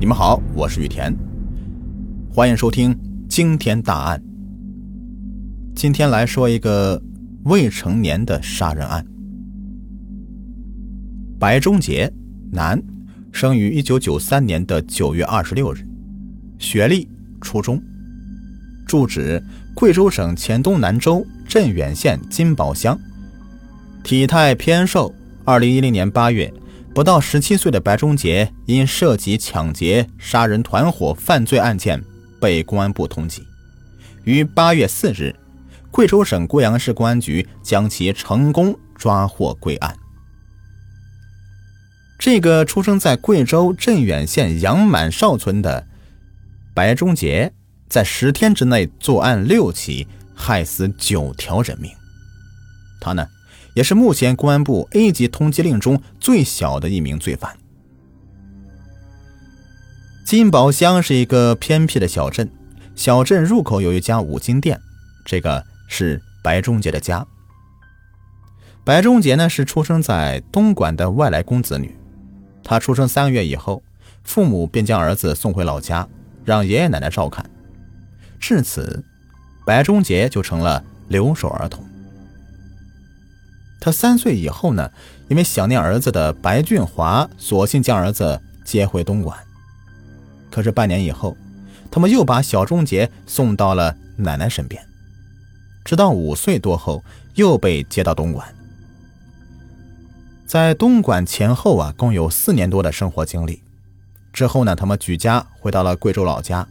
你们好，我是雨田，欢迎收听惊天大案。今天来说一个未成年的杀人案。白忠杰，男，生于一九九三年的九月二十六日，学历初中，住址贵州省黔东南州镇远县金宝乡，体态偏瘦。二零一零年八月。不到十七岁的白忠杰因涉及抢劫、杀人团伙犯罪案件被公安部通缉，于八月四日，贵州省贵阳市公安局将其成功抓获归案。这个出生在贵州镇远县杨满哨村的白忠杰，在十天之内作案六起，害死九条人命。他呢？也是目前公安部 A 级通缉令中最小的一名罪犯。金宝乡是一个偏僻的小镇，小镇入口有一家五金店，这个是白忠杰的家。白忠杰呢是出生在东莞的外来公子女，他出生三个月以后，父母便将儿子送回老家，让爷爷奶奶照看。至此，白忠杰就成了留守儿童。他三岁以后呢，因为想念儿子的白俊华，索性将儿子接回东莞。可是半年以后，他们又把小钟杰送到了奶奶身边，直到五岁多后又被接到东莞。在东莞前后啊，共有四年多的生活经历。之后呢，他们举家回到了贵州老家。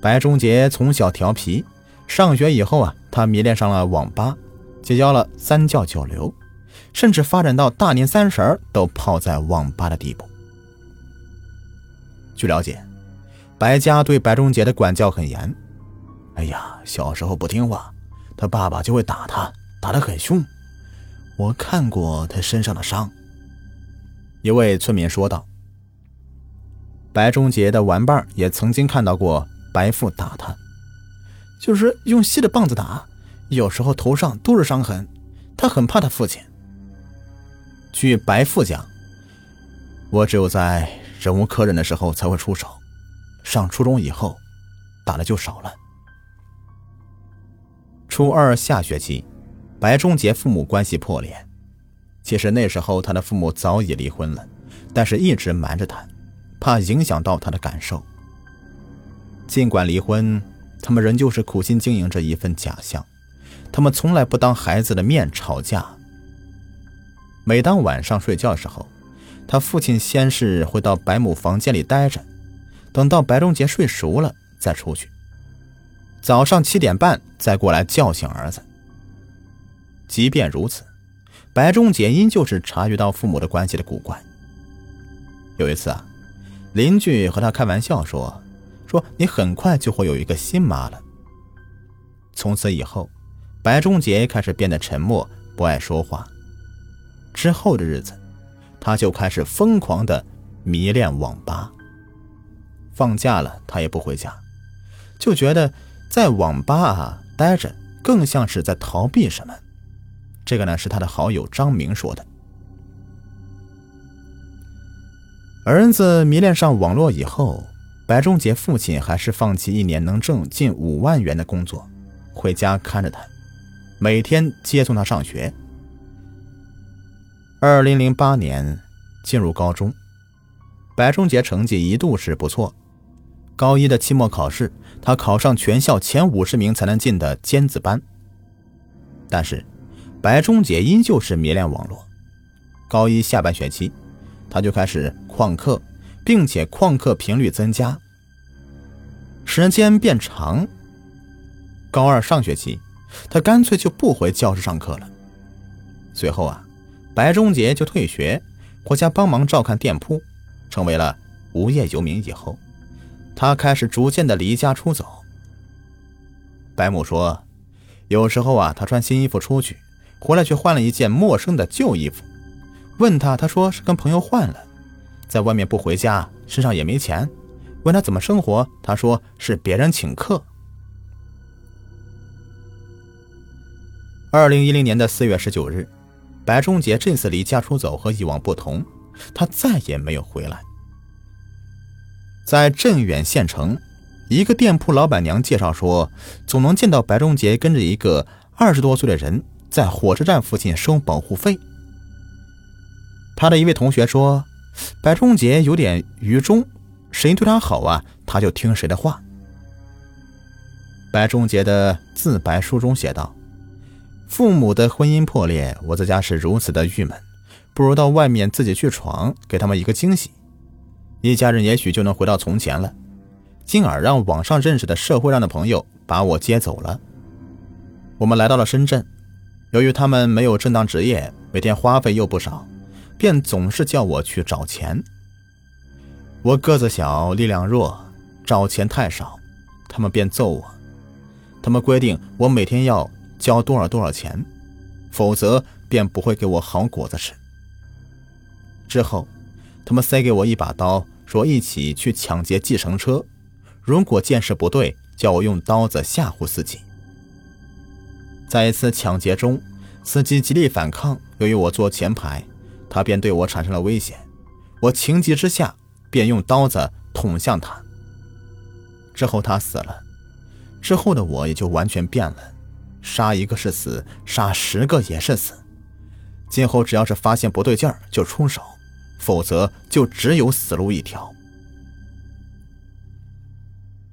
白忠杰从小调皮，上学以后啊，他迷恋上了网吧。结交了三教九流，甚至发展到大年三十都泡在网吧的地步。据了解，白家对白忠杰的管教很严。哎呀，小时候不听话，他爸爸就会打他，打得很凶。我看过他身上的伤。一位村民说道：“白忠杰的玩伴也曾经看到过白父打他，就是用细的棒子打。”有时候头上都是伤痕，他很怕他父亲。据白父讲，我只有在忍无可忍的时候才会出手，上初中以后，打的就少了。初二下学期，白忠杰父母关系破裂。其实那时候他的父母早已离婚了，但是一直瞒着他，怕影响到他的感受。尽管离婚，他们仍旧是苦心经营着一份假象。他们从来不当孩子的面吵架。每当晚上睡觉的时候，他父亲先是会到白母房间里待着，等到白忠杰睡熟了再出去。早上七点半再过来叫醒儿子。即便如此，白忠杰依旧是察觉到父母的关系的古怪。有一次啊，邻居和他开玩笑说：“说你很快就会有一个新妈了。”从此以后。白忠杰开始变得沉默，不爱说话。之后的日子，他就开始疯狂的迷恋网吧。放假了，他也不回家，就觉得在网吧啊待着更像是在逃避什么。这个呢，是他的好友张明说的。儿子迷恋上网络以后，白忠杰父亲还是放弃一年能挣近五万元的工作，回家看着他。每天接送他上学。二零零八年进入高中，白忠杰成绩一度是不错。高一的期末考试，他考上全校前五十名才能进的尖子班。但是，白忠杰依旧是迷恋网络。高一下半学期，他就开始旷课，并且旷课频率增加，时间变长。高二上学期。他干脆就不回教室上课了。随后啊，白忠杰就退学，回家帮忙照看店铺，成为了无业游民。以后，他开始逐渐的离家出走。白母说，有时候啊，他穿新衣服出去，回来却换了一件陌生的旧衣服。问他，他说是跟朋友换了，在外面不回家，身上也没钱。问他怎么生活，他说是别人请客。二零一零年的四月十九日，白忠杰这次离家出走和以往不同，他再也没有回来。在镇远县城，一个店铺老板娘介绍说，总能见到白忠杰跟着一个二十多岁的人在火车站附近收保护费。他的一位同学说，白忠杰有点愚忠，谁对他好啊，他就听谁的话。白忠杰的自白书中写道：“父母的婚姻破裂，我在家是如此的郁闷，不如到外面自己去闯，给他们一个惊喜。一家人也许就能回到从前了。”进而让网上认识的社会上的朋友把我接走了。我们来到了深圳，由于他们没有正当职业，每天花费又不少，便总是叫我去找钱。我个子小，力量弱，找钱太少，他们便揍我。他们规定我每天要交多少多少钱，否则便不会给我好果子吃。之后，他们塞给我一把刀，说一起去抢劫计程车。如果见势不对，叫我用刀子吓唬司机。在一次抢劫中，司机极力反抗，由于我坐前排，他便对我产生了危险。我情急之下，便用刀子捅向他。之后他死了，之后的我也就完全变了，杀一个是死，杀十个也是死。今后只要是发现不对劲儿就出手，否则就只有死路一条。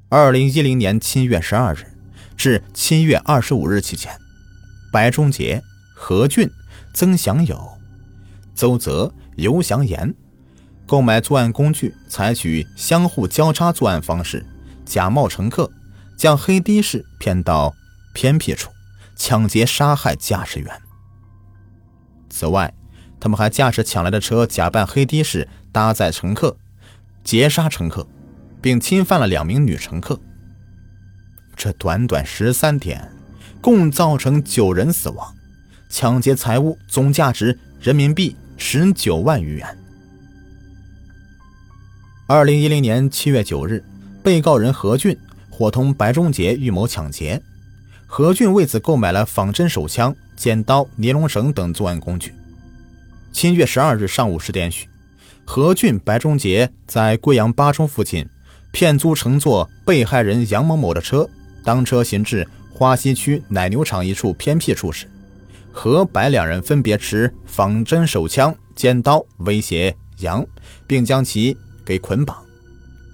二零一零年七月十二日至七月二十五日期间，白忠杰、何俊、曾祥友、邹泽、尤祥言购买作案工具，采取相互交叉作案方式，假冒乘客，将黑的士骗到偏僻处，抢劫杀害驾驶员。此外，他们还驾驶抢来的车，假扮黑的士搭载乘客，劫杀乘客。并侵犯了两名女乘客。这短短十三天，共造成九人死亡，抢劫财物总价值人民币十九万余元。二零一零年七月九日，被告人何俊伙同白忠杰预谋抢劫，何俊为此购买了仿真手枪、剪刀、尼龙绳等作案工具。七月十二日上午十点许，何俊、白忠杰在贵阳八中附近。骗租乘坐被害人杨某某的车，当车行至花溪区奶牛场一处偏僻处时，何白两人分别持仿真手枪、尖刀威胁杨，并将其给捆绑，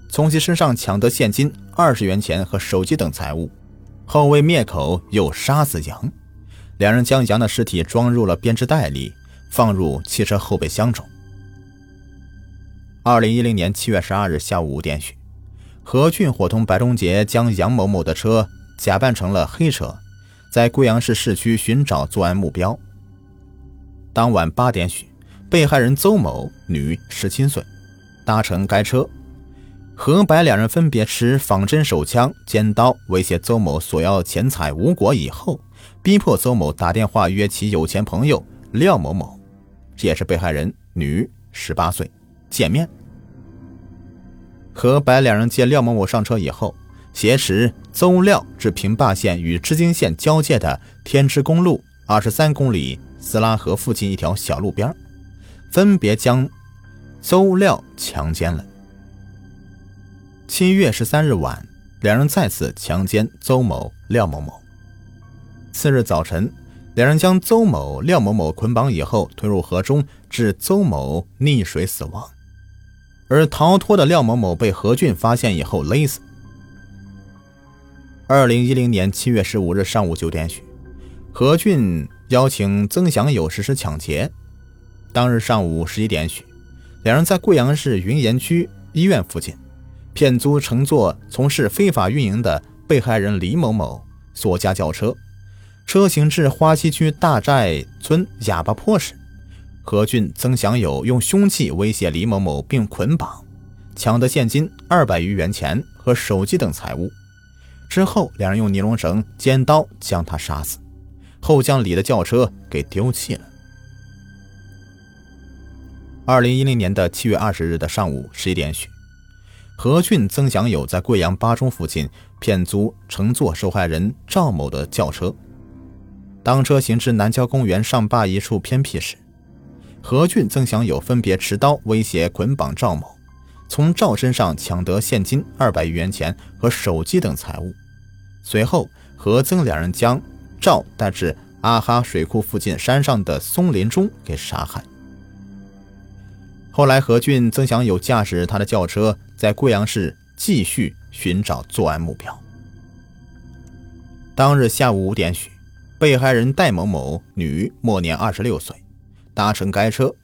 从其身上抢得现金二十元钱和手机等财物，后为灭口，又杀死杨。两人将杨的尸体装入了编织袋里，放入汽车后备箱中。二零一零年七月十二日下午五点许。何俊伙同白忠杰将杨某某的车假扮成了黑车，在贵阳市市区寻找作案目标。当晚八点许，被害人邹某，女，十七岁，搭乘该车。何白两人分别持仿真手枪、尖刀威胁邹某索要钱财，无果以后，逼迫邹某打电话约其有钱朋友廖某某，这也是被害人，女，十八岁，见面。何白两人接廖某某上车以后，挟持邹廖至平坝县与织金县交界的天池公路二十三公里斯拉河附近一条小路边，分别将邹廖强奸了。七月十三日晚，两人再次强奸邹某、廖某某。次日早晨，两人将邹某、廖某某捆绑以后推入河中，致邹某溺水死亡。而逃脱的廖某某被何俊发现以后勒死。二零一零年七月十五日上午九点许，何俊邀请曾祥友实施抢劫。当日上午十一点许，两人在贵阳市云岩区医院附近骗租乘坐从事非法运营的被害人李某某所驾轿车，车行至花溪区大寨村哑巴坡时。何俊、曾祥友用凶器威胁李某某，并捆绑，抢得现金二百余元钱和手机等财物。之后，两人用尼龙绳、尖刀将他杀死，后将李的轿车给丢弃了。二零一零年的七月二十日的上午十一点许，何俊、曾祥友在贵阳八中附近骗租乘坐受害人赵某的轿车，当车行至南郊公园上坝一处偏僻时。何俊、曾祥友分别持刀威胁捆绑赵某，从赵身上抢得现金二百余元钱和手机等财物，随后何曾两人将赵带至阿哈水库附近山上的松林中给杀害。后来，何俊、曾祥友驾驶他的轿车在贵阳市继续寻找作案目标。当日下午五点许，被害人戴某某，女，末年二十六岁，搭乘该车。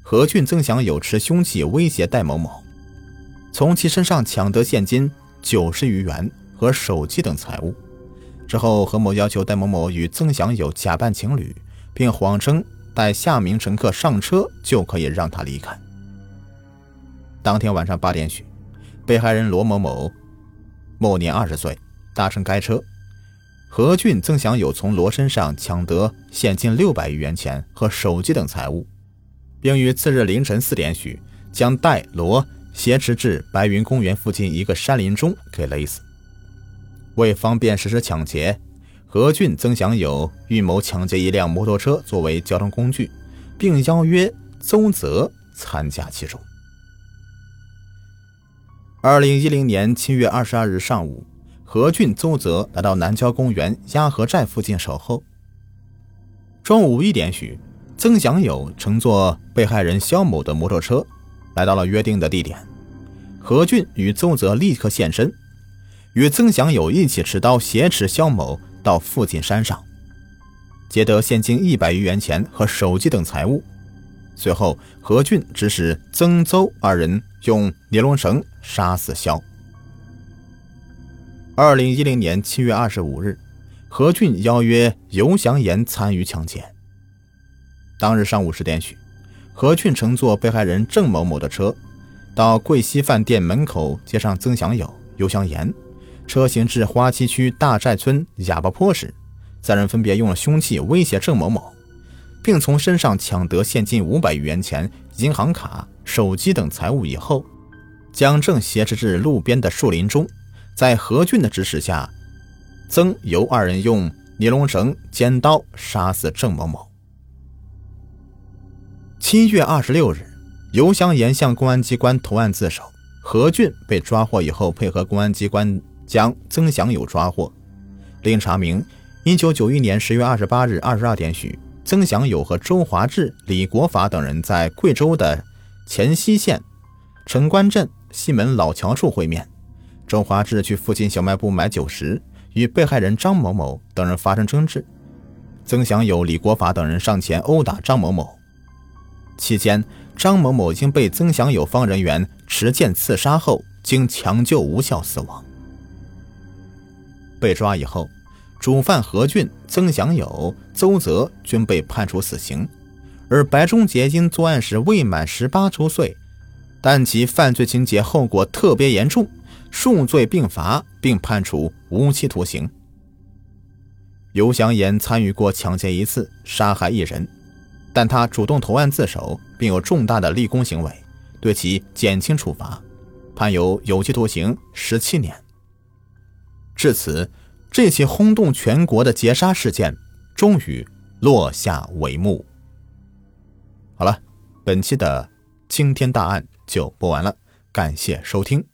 何俊、曾祥友持凶器威胁戴某某，从其身上抢得现金九十余元和手机等财物。之后，何某要求戴某某与曾祥友假扮情侣，并谎称带下名乘客上车就可以让他离开。当天晚上八点许，被害人罗某某，某年二十岁，搭乘该车。何俊、曾祥友从罗身上抢得现金六百余元钱和手机等财物，并于次日凌晨四点许将戴罗挟持至白云公园附近一个山林中给勒死。为方便实施抢劫，何俊、曾祥友预谋抢劫一辆摩托车作为交通工具，并邀约邹泽参加其中。二零一零年七月二十二日上午。何俊、邹泽来到南郊公园鸭河寨附近守候。中午一点许，曾祥友乘坐被害人肖某的摩托车来到了约定的地点。何俊与邹泽立刻现身，与曾祥友一起持刀挟持肖某到附近山上，劫得现金一百余元钱和手机等财物。随后，何俊指使曾、邹二人用尼龙绳杀死肖。二零一零年七月二十五日，何俊邀约尤祥岩参与抢劫。当日上午十点许，何俊乘坐被害人郑某某的车，到桂溪饭店门口接上曾祥友、尤祥岩，车行至花溪区大寨村哑巴坡时，三人分别用了凶器威胁郑某某，并从身上抢得现金五百余元钱、银行卡、手机等财物以后，将郑挟持至路边的树林中。在何俊的指使下，曾尤二人用尼龙绳、尖刀杀死郑某某。七月二十六日，尤香岩向公安机关投案自首。何俊被抓获以后，配合公安机关将曾祥友抓获。另查明，一九九一年十月二十八日二十二点许，曾祥友和周华志、李国法等人在贵州的黔西县城关镇西门老桥处会面。周华志去附近小卖部买酒时，与被害人张某某等人发生争执。曾祥友、李国法等人上前殴打张某某，期间张某某经被曾祥友方人员持剑刺杀后，经抢救无效死亡。被抓以后，主犯何俊、曾祥友、邹泽均被判处死刑，而白忠杰因作案时未满十八周岁，但其犯罪情节后果特别严重。数罪并罚，并判处无期徒刑。尤祥岩参与过抢劫一次，杀害一人，但他主动投案自首，并有重大的立功行为，对其减轻处罚，判有有期徒刑十七年。至此，这起轰动全国的劫杀事件终于落下帷幕。好了，本期的惊天大案就播完了，感谢收听。